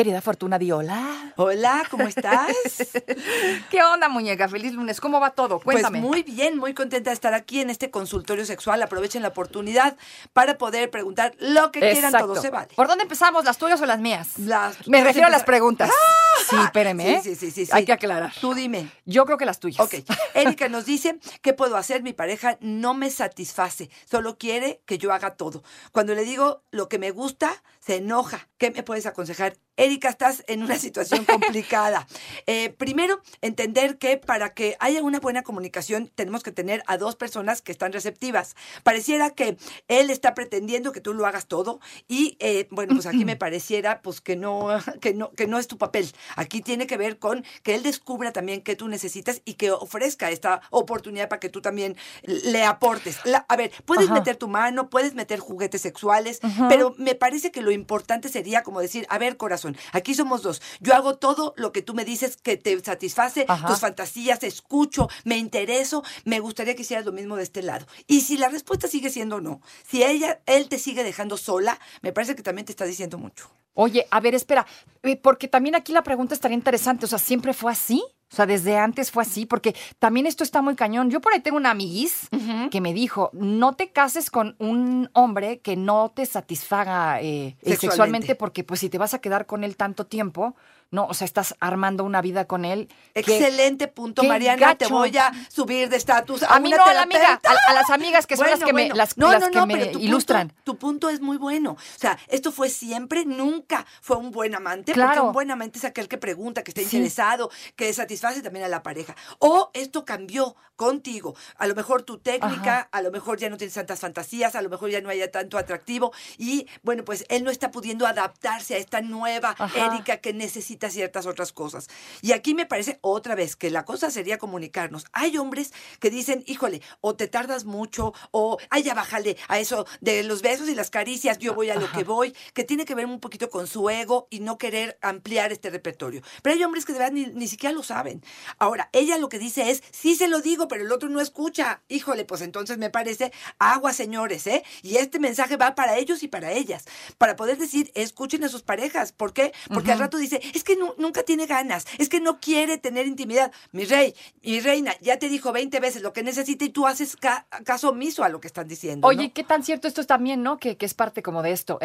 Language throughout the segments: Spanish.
Querida Fortuna Diola. Hola, ¿cómo estás? ¿Qué onda, muñeca? Feliz lunes. ¿Cómo va todo? Cuéntame. Pues muy bien, muy contenta de estar aquí en este consultorio sexual. Aprovechen la oportunidad para poder preguntar lo que quieran, todo se vale. ¿Por dónde empezamos? ¿Las tuyas o las mías? Las- Me refiero a las preguntas. ¡Ah! Sí, espéreme, ¿eh? Sí, sí, sí, sí, sí. Hay que aclarar. Tú dime. Yo creo que las tuyas. Ok, Erika nos dice, ¿qué puedo hacer? Mi pareja no me satisface, solo quiere que yo haga todo. Cuando le digo lo que me gusta, se enoja. ¿Qué me puedes aconsejar? Erika, estás en una situación complicada. Eh, primero, entender que para que haya una buena comunicación tenemos que tener a dos personas que están receptivas. Pareciera que él está pretendiendo que tú lo hagas todo y, eh, bueno, pues aquí me pareciera pues que no, que, no, que no es tu papel. Aquí tiene que ver con que él descubra también qué tú necesitas y que ofrezca esta oportunidad para que tú también le aportes. La- a ver, puedes Ajá. meter tu mano, puedes meter juguetes sexuales, pero me parece que lo importante sería como decir, a ver, corazón, aquí somos dos. Yo hago todo lo que tú me dices que te satisface, Ajá. tus fantasías, escucho, me intereso, me gustaría que hicieras lo mismo de este lado. Y si la respuesta sigue siendo no, si ella, él te sigue dejando sola, me parece que también te está diciendo mucho. Oye, a ver, espera, eh, porque también aquí la pregunta estaría interesante. O sea, ¿siempre fue así? O sea, desde antes fue así, porque también esto está muy cañón. Yo por ahí tengo una amiguis que me dijo, no te cases con un hombre que no te satisfaga eh, eh, Sexualmente. sexualmente, porque pues si te vas a quedar con él tanto tiempo, no, o sea, estás armando una vida con él. que- Excelente punto, Mariana. Te voy a subir de estatus. A mí no, a la amiga, a, a las amigas que son las Bueno, que me, las, no, las no, que no, me pero tu ilustran. Punto, tu punto es muy bueno. O sea, esto fue siempre, nunca fue un buen amante, porque Claro. un buen amante es aquel que pregunta, que está Sí. interesado, que satisface también a la pareja. O esto cambió contigo. A lo mejor tu técnica, a lo mejor ya no tienes tantas fantasías, a lo mejor ya no haya tanto atractivo. Y bueno, pues él no está pudiendo adaptarse a esta nueva Ajá. Erika que necesita ciertas otras cosas. Y aquí me parece otra vez que la cosa sería comunicarnos. Hay hombres que dicen, híjole, o te tardas mucho, o ay, ya bájale a eso de los besos y las caricias, yo voy a lo que voy, que tiene que ver un poquito con su ego y no querer ampliar este repertorio. Pero hay hombres que de verdad ni, ni siquiera lo saben. Ahora, ella lo que dice es, sí se lo digo, pero el otro no escucha. Híjole, pues entonces me parece agua, señores, ¿eh? Y este mensaje va para ellos y para ellas, para poder decir, escuchen a sus parejas. ¿Por qué? Porque al rato dice, es que nu- nunca tiene ganas, es que no quiere tener intimidad. Mi rey, mi reina, ya te dijo 20 veces lo que necesita y tú haces ca- caso omiso a lo que están diciendo. Oye, ¿no? ¿qué tan cierto esto es también, no? Que, que es parte como de esto.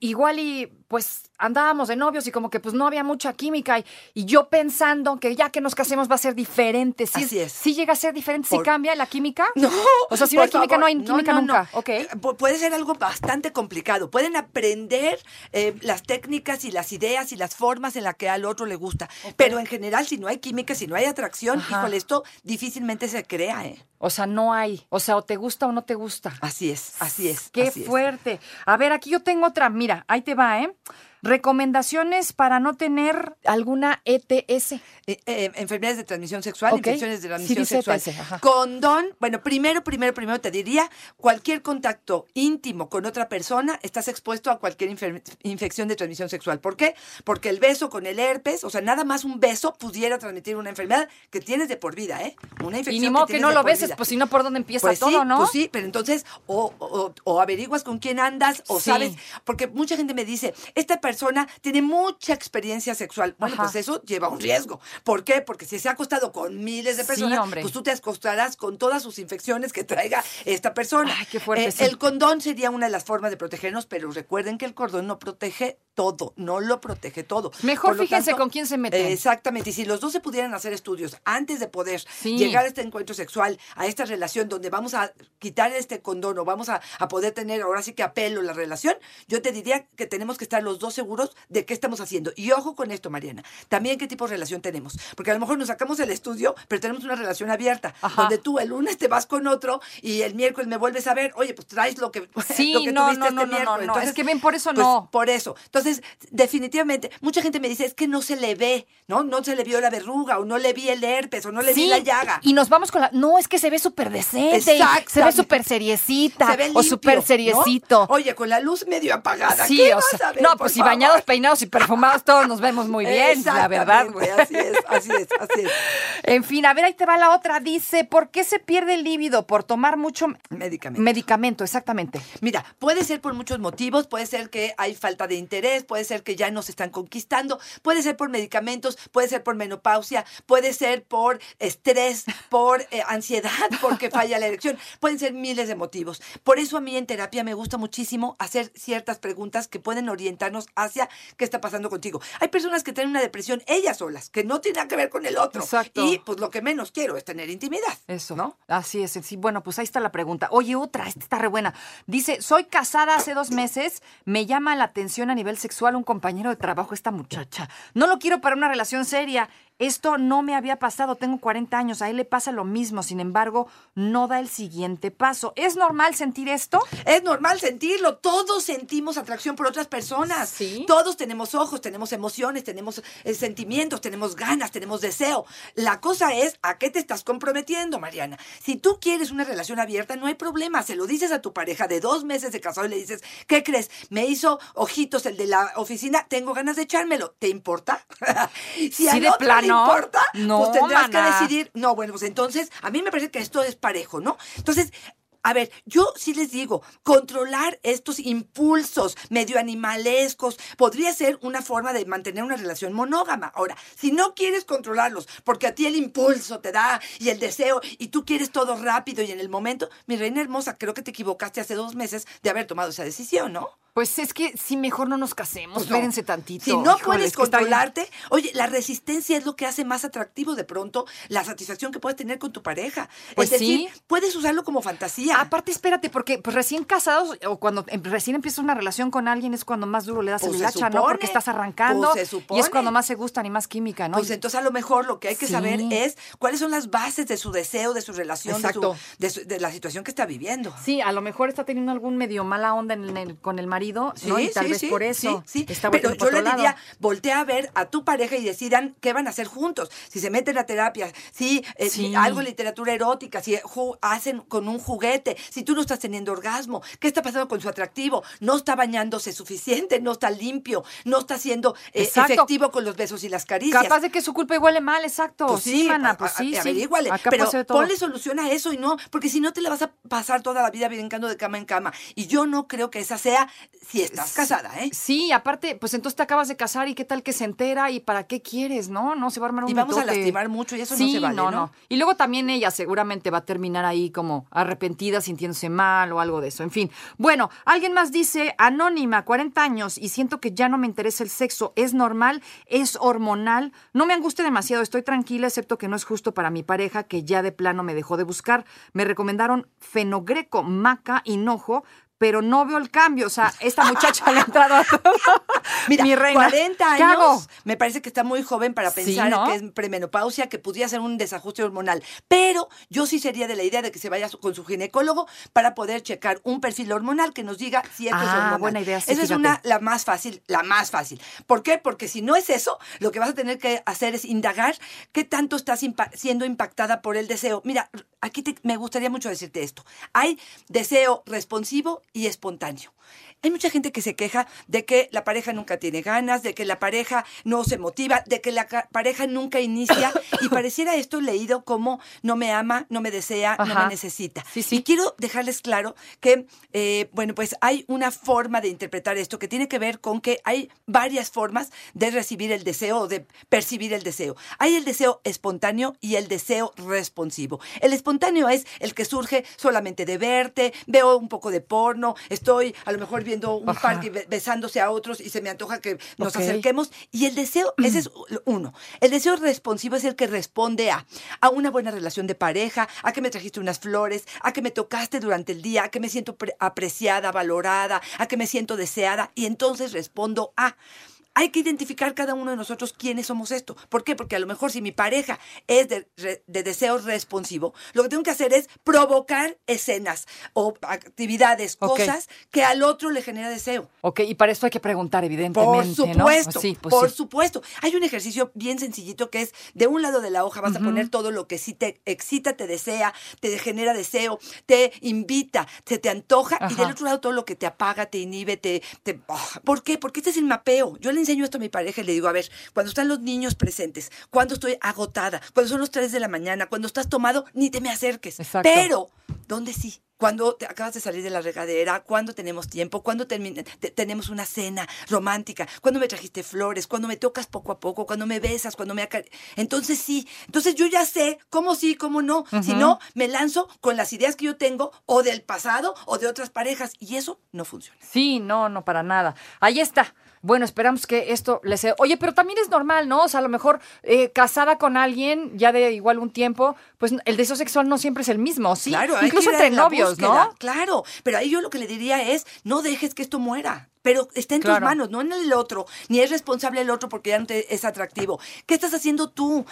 Igual y pues andábamos de novios y como que pues no había mucha química y, y yo pensando que ya que nos casemos va a ser diferente. ¿Sí, Así es. ¿Sí llega a ser diferente? ¿Sí Por- cambia la química? No. O sea, si no hay química, favor. no hay química nunca. Ok. Eh, pu- Puede ser algo bastante complicado. Pueden aprender eh, las técnicas y las ideas y las formas en que al otro le gusta. Pero en general, si no hay química, si no hay atracción, Ajá. híjole, esto difícilmente se crea, ¿eh? O sea, no hay. O sea, o te gusta o no te gusta. Así es, así es. Qué así es. fuerte. A ver, aquí yo tengo otra. Mira, ahí te va, ¿eh? Recomendaciones para no tener alguna ETS. Eh, eh, enfermedades de transmisión sexual, infecciones de transmisión sexual. ETS. Condón, bueno, primero, primero, primero te diría, cualquier contacto íntimo con otra persona, estás expuesto a cualquier infección de transmisión sexual. ¿Por qué? Porque el beso con el herpes, o sea, nada más un beso pudiera transmitir una enfermedad que tienes de por vida, ¿eh? Una infección Y ni modo que no lo beses, vida. pues si no, ¿por dónde empieza Pues todo, sí, no? Pues sí, pero entonces o, o- o averiguas con quién andas o Sí. sabes, porque mucha gente me dice, esta persona tiene mucha experiencia sexual. Bueno, Ajá. pues eso lleva un riesgo. ¿Por qué? Porque si se ha acostado con miles de personas, pues tú te acostarás con todas sus infecciones que traiga esta persona. Ay, qué fuerte, Eh, sí. El condón sería una de las formas de protegernos, pero recuerden que el cordón no protege todo, no lo protege todo. Mejor fíjense tanto, con quién se meten. Exactamente. Y si los dos se pudieran hacer estudios antes de poder Sí. llegar a este encuentro sexual, a esta relación donde vamos a quitar este condón o vamos a, a poder tener ahora sí que apelo la relación, yo te diría que tenemos que estar los dos seguros de qué estamos haciendo. Y ojo con esto, Mariana. También qué tipo de relación tenemos. Porque a lo mejor nos sacamos el estudio, pero tenemos una relación abierta. Ajá. Donde tú el lunes te vas con otro y el miércoles me vuelves a ver. Oye, pues traes lo que, Sí, lo que no, tuviste no, este no, miércoles. no. Es que ven, por eso pues, no. Por eso. Entonces, definitivamente, mucha gente me dice, es que no se le ve, ¿no? No se le vio la verruga, o no le vi el herpes, o no le vi Sí, la llaga. Y nos vamos con la. No, es que se ve súper decente. Se ve súper seriecita. se ve o limpio, súper ¿no? seriecito. Oye, con la luz medio apagada. Sí, ¿qué o vas sea, a ver, no, pues si favor? bañados, peinados y perfumados todos nos vemos muy bien, la verdad. Así es, así es, así es. En fin, a ver, ahí te va la otra. Dice, ¿por qué se pierde el líbido? Por tomar mucho Medicamento. medicamento, exactamente. Mira, puede ser por muchos motivos, puede ser que hay falta de interés, puede ser que ya nos están conquistando, puede ser por medicamentos, puede ser por menopausia, puede ser por estrés, por eh, ansiedad, porque falla la erección, pueden ser miles de motivos. Por eso a mí en terapia me gusta muchísimo hacer ciertas preguntas que pueden orientarnos hacia qué está pasando contigo. Hay personas que tienen una depresión ellas solas, que no tienen nada que ver con el otro. Exacto. Y pues lo que menos quiero es tener intimidad. Eso. ¿no? Así es. Sí, bueno, pues ahí está la pregunta. Oye, otra, esta está re buena. Dice, soy casada hace dos meses, me llama la atención a nivel sexual un compañero de trabajo, esta muchacha. No lo quiero para una relación seria. Esto no me había pasado, tengo 40 años, a él le pasa lo mismo, sin embargo, no da el siguiente paso. ¿Es normal sentir esto? Es normal sentirlo. Todos sentimos atracción por otras personas. Sí. Todos tenemos ojos, tenemos emociones, tenemos eh, sentimientos, tenemos ganas, tenemos deseo. La cosa es a qué te estás comprometiendo, Mariana. Si tú quieres una relación abierta, no hay problema. Se lo dices a tu pareja de dos meses de casado y le dices, ¿qué crees? Me hizo ojitos el de la oficina, tengo ganas de echármelo. ¿Te importa? si Sí, de otro plano. importa, No, pues tendrás maná. que decidir. No, bueno, pues entonces a mí me parece que esto es parejo, ¿no? Entonces, a ver, yo sí les digo, controlar estos impulsos medio animalescos podría ser una forma de mantener una relación monógama. Ahora, si no quieres controlarlos porque a ti el impulso te da y el deseo y tú quieres todo rápido y en el momento, mi reina hermosa, creo que te equivocaste hace dos meses de haber tomado esa decisión, ¿no? Pues es que si mejor no nos casemos, Pues no. espérense tantito. Si no Híjole, puedes controlarte, oye, la resistencia es lo que hace más atractivo de pronto la satisfacción que puedes tener con tu pareja. Pues es decir, sí. puedes usarlo como fantasía. Aparte, espérate, porque pues, recién casados o cuando em- recién empiezas una relación con alguien es cuando más duro le das Pues el hacha, ¿no? Porque estás arrancando pues se y es cuando más se gustan y más química, ¿no? Pues entonces a lo mejor lo que hay que Sí. saber es cuáles son las bases de su deseo, de su relación, de, su- de, su- de la situación que está viviendo. Sí, a lo mejor está teniendo algún medio mala onda en el- con el marido, ¿no? Y tal vez por eso Sí, sí. está Pero yo le lado. diría, voltea a ver a tu pareja y decidan qué van a hacer juntos. Si se meten a terapia, si eh, Sí. algo de literatura erótica, si ju- hacen con un juguete, si tú no estás teniendo orgasmo, qué está pasando con su atractivo, no está bañándose suficiente, no está limpio, no está siendo eh, efectivo con los besos y las caricias. Capaz de que su culpa huele mal, exacto. Pues sí, mana, a- pues a- sí, a- sí. Acá pero ponle solución a eso y no, porque si no te la vas a pasar toda la vida brincando de cama en cama. Y yo no creo que esa sea si estás casada, ¿eh? Sí, aparte, pues entonces te acabas de casar y qué tal que se entera y para qué quieres, ¿no? No se va a armar un Y vamos a lastimar mucho y eso no se vale, ¿no? Y luego también ella seguramente va a terminar ahí como arrepentida, sintiéndose mal o algo de eso. En fin. Bueno, alguien más dice, anónima, 40 años y siento que ya no me interesa el sexo. ¿Es normal? ¿Es hormonal? No me angustia demasiado, estoy tranquila, excepto que no es justo para mi pareja que ya de plano me dejó de buscar. Me recomendaron fenogreco, maca, hinojo, pero no veo el cambio. O sea, esta muchacha le ha entrado a todo. Mira, mi reina. 40 ¿Qué hago? años, me parece que está muy joven para Sí, pensar ¿no? que es premenopausia, que podría ser un desajuste hormonal. Pero yo sí sería de la idea de que se vaya con su ginecólogo para poder checar un perfil hormonal que nos diga si esto es Ah, hormonal. buena idea, sí, Esa es una, la más fácil, la más fácil. ¿Por qué? Porque si no es eso, lo que vas a tener que hacer es indagar qué tanto estás impa- siendo impactada por el deseo. Mira, aquí te- me gustaría mucho decirte esto. Hay deseo responsivo y espontáneo. Hay mucha gente que se queja de que la pareja nunca tiene ganas, de que la pareja no se motiva, de que la pareja nunca inicia y pareciera esto leído como no me ama, no me desea, no me necesita. Sí, sí. Y quiero dejarles claro que, eh, bueno, pues hay una forma de interpretar esto que tiene que ver con que hay varias formas de recibir el deseo o de percibir el deseo. Hay el deseo espontáneo y el deseo responsivo. El espontáneo espontáneo es el que surge solamente de verte, veo un poco de porno, estoy a lo mejor viendo un Ajá. be- besándose a otros y se me antoja que nos acerquemos. Y el deseo, ese es uno. El deseo responsivo es el que responde a, a una buena relación de pareja, a que me trajiste unas flores, a que me tocaste durante el día, a que me siento pre- apreciada, valorada, a que me siento deseada. Y entonces respondo a. Hay que identificar cada uno de nosotros quiénes somos esto. ¿Por qué? Porque a lo mejor si mi pareja es de, de deseo responsivo, lo que tengo que hacer es provocar escenas o actividades, cosas que al otro le genera deseo. Ok, y para esto hay que preguntar, Por evidentemente, ¿no? supuesto, Sí, pues por sí. supuesto. Hay un ejercicio bien sencillito que es de un lado de la hoja vas a poner todo lo que sí te excita, te desea, te genera deseo, te invita, se te antoja y del otro lado todo lo que te apaga, te inhibe, te... te- ah, ¿Por qué? Porque este es el mapeo. Yo le enseño esto a mi pareja y le digo, a ver, cuando están los niños presentes, cuando estoy agotada, cuando son los 3 de la mañana, cuando estás tomado, ni te me acerques. Exacto. Pero, ¿dónde sí? Cuando te acabas de salir de la regadera, cuando tenemos tiempo, cuando te- tenemos una cena romántica, cuando me trajiste flores, cuando me tocas poco a poco, cuando me besas, cuando me Entonces sí, entonces yo ya sé cómo sí, cómo no. Si no, me lanzo con las ideas que yo tengo o del pasado o de otras parejas y eso no funciona. Sí, no, no, para nada. Ahí está. Bueno, esperamos que esto les sea. Oye, pero también es normal, ¿no? O sea, a lo mejor eh, casada con alguien ya de igual un tiempo, pues el deseo sexual no siempre es el mismo, ¿sí? Claro, Incluso entre novios, búsqueda, ¿no? Claro, pero ahí yo lo que le diría es, no dejes que esto muera. Pero está en Claro. tus manos, no en el otro, ni es responsable el otro porque ya no te es atractivo. ¿Qué estás haciendo tú?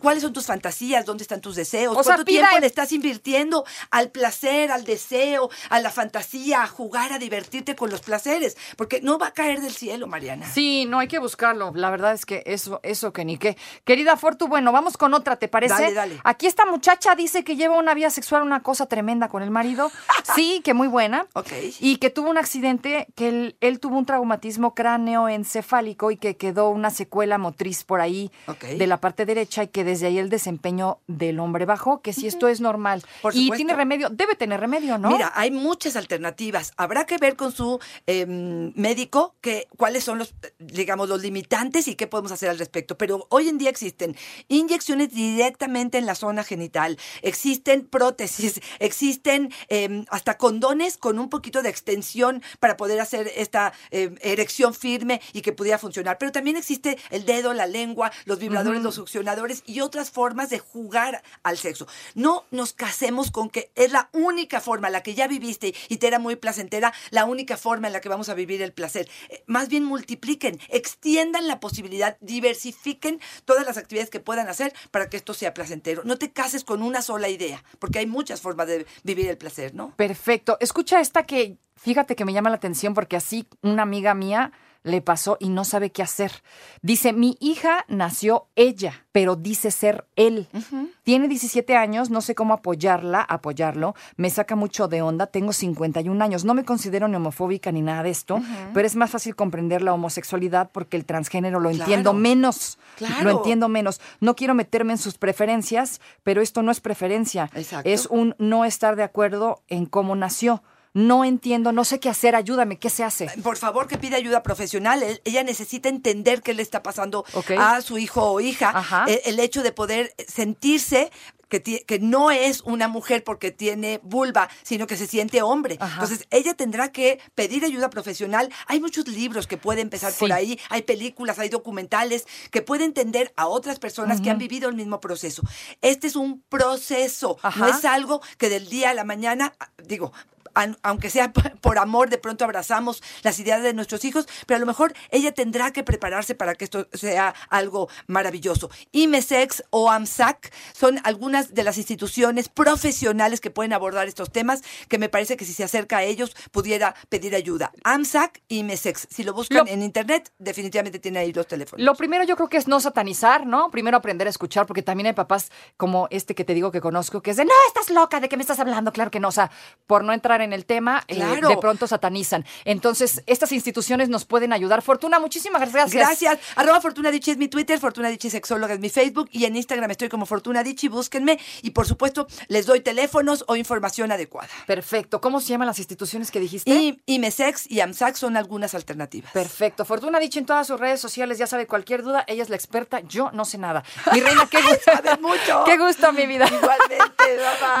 ¿Cuáles son tus fantasías? ¿Dónde están tus deseos? O ¿Cuánto tiempo el- le estás invirtiendo al placer, al deseo, a la fantasía, a jugar, a divertirte con los placeres? Porque no va a caer del cielo, Mariana. Sí, no hay que buscarlo. La verdad es que eso, eso que ni qué. Querida Fortu, bueno, vamos con otra, ¿te parece? Dale, dale. Aquí esta muchacha dice que lleva una vida sexual, una cosa tremenda con el marido. Sí, que muy buena. Ok. Y que tuvo un accidente, que él, él tuvo un traumatismo cráneoencefálico y que quedó una secuela motriz por ahí de la parte derecha y que desde ahí el desempeño del hombre bajó, que si esto es normal. Por y tiene remedio, debe tener remedio, ¿no? Mira, hay muchas alternativas. Habrá que ver con su eh, médico que, cuáles son los, digamos, los limitantes y qué podemos hacer al respecto. Pero hoy en día existen inyecciones directamente en la zona genital, existen prótesis, existen eh, hasta condones con un poquito de extensión para poder hacer esta eh, erección firme y que pudiera funcionar. Pero también existe el dedo, la lengua, los vibradores, los succionadores y otras formas de jugar al sexo. No nos casemos con que es la única forma, la que ya viviste y te era muy placentera, la única forma en la que vamos a vivir el placer. Eh, Más bien multipliquen, extiendan la posibilidad, diversifiquen todas las actividades que puedan hacer para que esto sea placentero. No te cases con una sola idea, porque hay muchas formas de vivir el placer, ¿no? Perfecto. Escucha esta que, fíjate que me llama la atención porque así una amiga mía le pasó y no sabe qué hacer. Dice, mi hija nació ella, pero dice ser él. Tiene 17 años, no sé cómo apoyarla, apoyarlo. Me saca mucho de onda, tengo 51 años. No me considero ni homofóbica ni nada de esto, pero es más fácil comprender la homosexualidad porque el transgénero lo entiendo menos. Claro. Lo entiendo menos. No quiero meterme en sus preferencias, pero esto no es preferencia. Exacto. Es un no estar de acuerdo en cómo nació. No entiendo, no sé qué hacer, ayúdame, ¿qué se hace? Por favor, que pida ayuda profesional. Él- ella necesita entender qué le está pasando a su hijo o hija. El, el hecho de poder sentirse que, no es una mujer porque tiene vulva, sino que se siente hombre. Ajá. Entonces, ella tendrá que pedir ayuda profesional. Hay muchos libros que puede empezar por ahí, hay películas, hay documentales que puede entender a otras personas que han vivido el mismo proceso. Este es un proceso, Ajá. no es algo que del día a la mañana, digo, aunque sea por amor, de pronto abrazamos las ideas de nuestros hijos, pero a lo mejor ella tendrá que prepararse para que esto sea algo maravilloso. IMESEX o AMSAC son algunas de las instituciones profesionales que pueden abordar estos temas, que me parece que si se acerca a ellos pudiera pedir ayuda. AMSAC y IMESEX. Si lo buscan Lo- en internet, definitivamente tiene ahí los teléfonos. Lo primero yo creo que es no satanizar, ¿no? Primero aprender a escuchar, porque también hay papás como este que te digo que conozco, que es de, no, estás loca, ¿de qué me estás hablando? Claro que no, o sea, por no entrar en en el tema, eh, de pronto satanizan. Entonces, estas instituciones nos pueden ayudar. Fortuna, muchísimas gracias. Gracias. Arroba Fortuna Dichi es mi Twitter, Fortuna Dichi Sexóloga es mi Facebook y en Instagram estoy como Fortuna Dichi, búsquenme y por supuesto les doy teléfonos o información adecuada. Perfecto. ¿Cómo se llaman las instituciones que dijiste? Y IMESEX y AMSAC son algunas alternativas. Perfecto. Fortuna dicho en todas sus redes sociales, ya sabe cualquier duda, ella es la experta, yo no sé nada. Mi reina, qué gusto. Mucho. Qué gusto, mi vida. Igualmente, mamá.